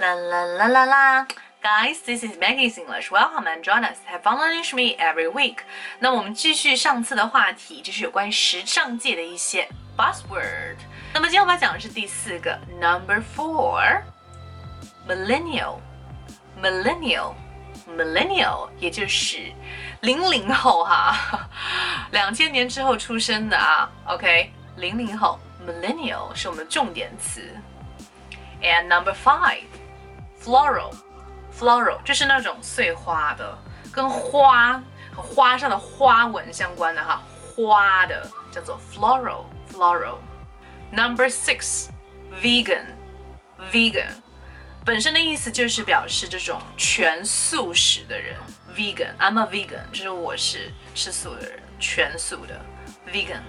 La la la la la. Guys, this is Maggie's English. Welcome and join us. Have fun learning with me every week. 那我们继续上次的话题，就是有关于时尚界的一些 buzzword。那么今天我们要讲的是第四个，number four millennial millennial millennial，也就是零零后哈，两千年之后出生的啊。OK，零零后 millennial 是我们的重点词。And number five. Floral, floral, 就是那种碎花的，跟花和花上的花纹相关的哈，花的叫做 floral, floral. Number six, vegan, floral，floral。Number I'm a vegan，就是我是吃素的人，全素的 vegan。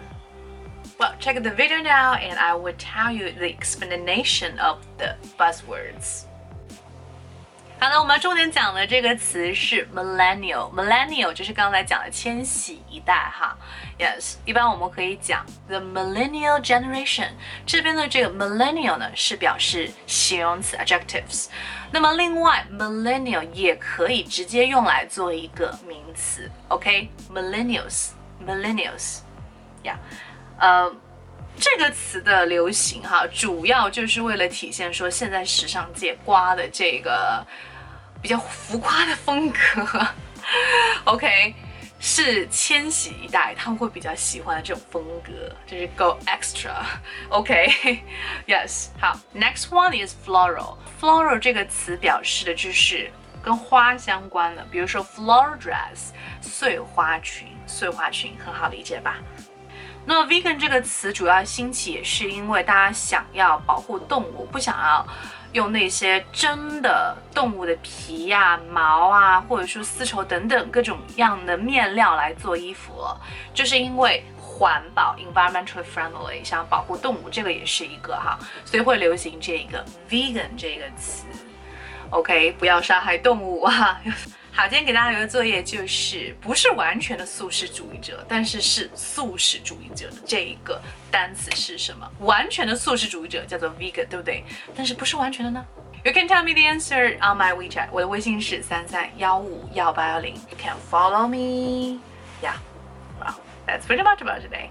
Well, check the video now and I will tell you the explanation of the buzzwords. 好的，我们重点讲的这个词是 millennial，millennial 就是刚才讲的千禧一代哈。Yes，一般我们可以讲 the millennial generation。这边的这个 millennial 呢是表示形容词 adjectives。那么另外 millennial 也可以直接用来做一个名词。OK，millennials，millennials，呀，呃。这个词的流行哈，主要就是为了体现说现在时尚界刮的这个。比较浮夸的风格，OK，是千禧一代他们会比较喜欢的这种风格，就是 go extra，OK，Yes，好，Next one is floral，floral 这个词表示的就是跟花相关的，比如说 floral dress，碎花裙，碎花裙很好理解吧？那么 vegan 这个词主要兴起也是因为大家想要保护动物，不想要。用那些真的动物的皮呀、毛啊，或者说丝绸等等各种样的面料来做衣服了，就是因为环保 （environmental friendly），想保护动物，这个也是一个哈，所以会流行这个 vegan 这个词。OK，不要杀害动物哈。好，今天给大家留的作业就是不是完全的素食主义者，但是是素食主义者的这一个单词是什么？完全的素食主义者叫做 vegan，对不对？但是不是完全的呢？You can tell me the answer on my WeChat，我的微信是三三幺五幺八幺零。You can follow me. Yeah. Well, that's pretty much about today.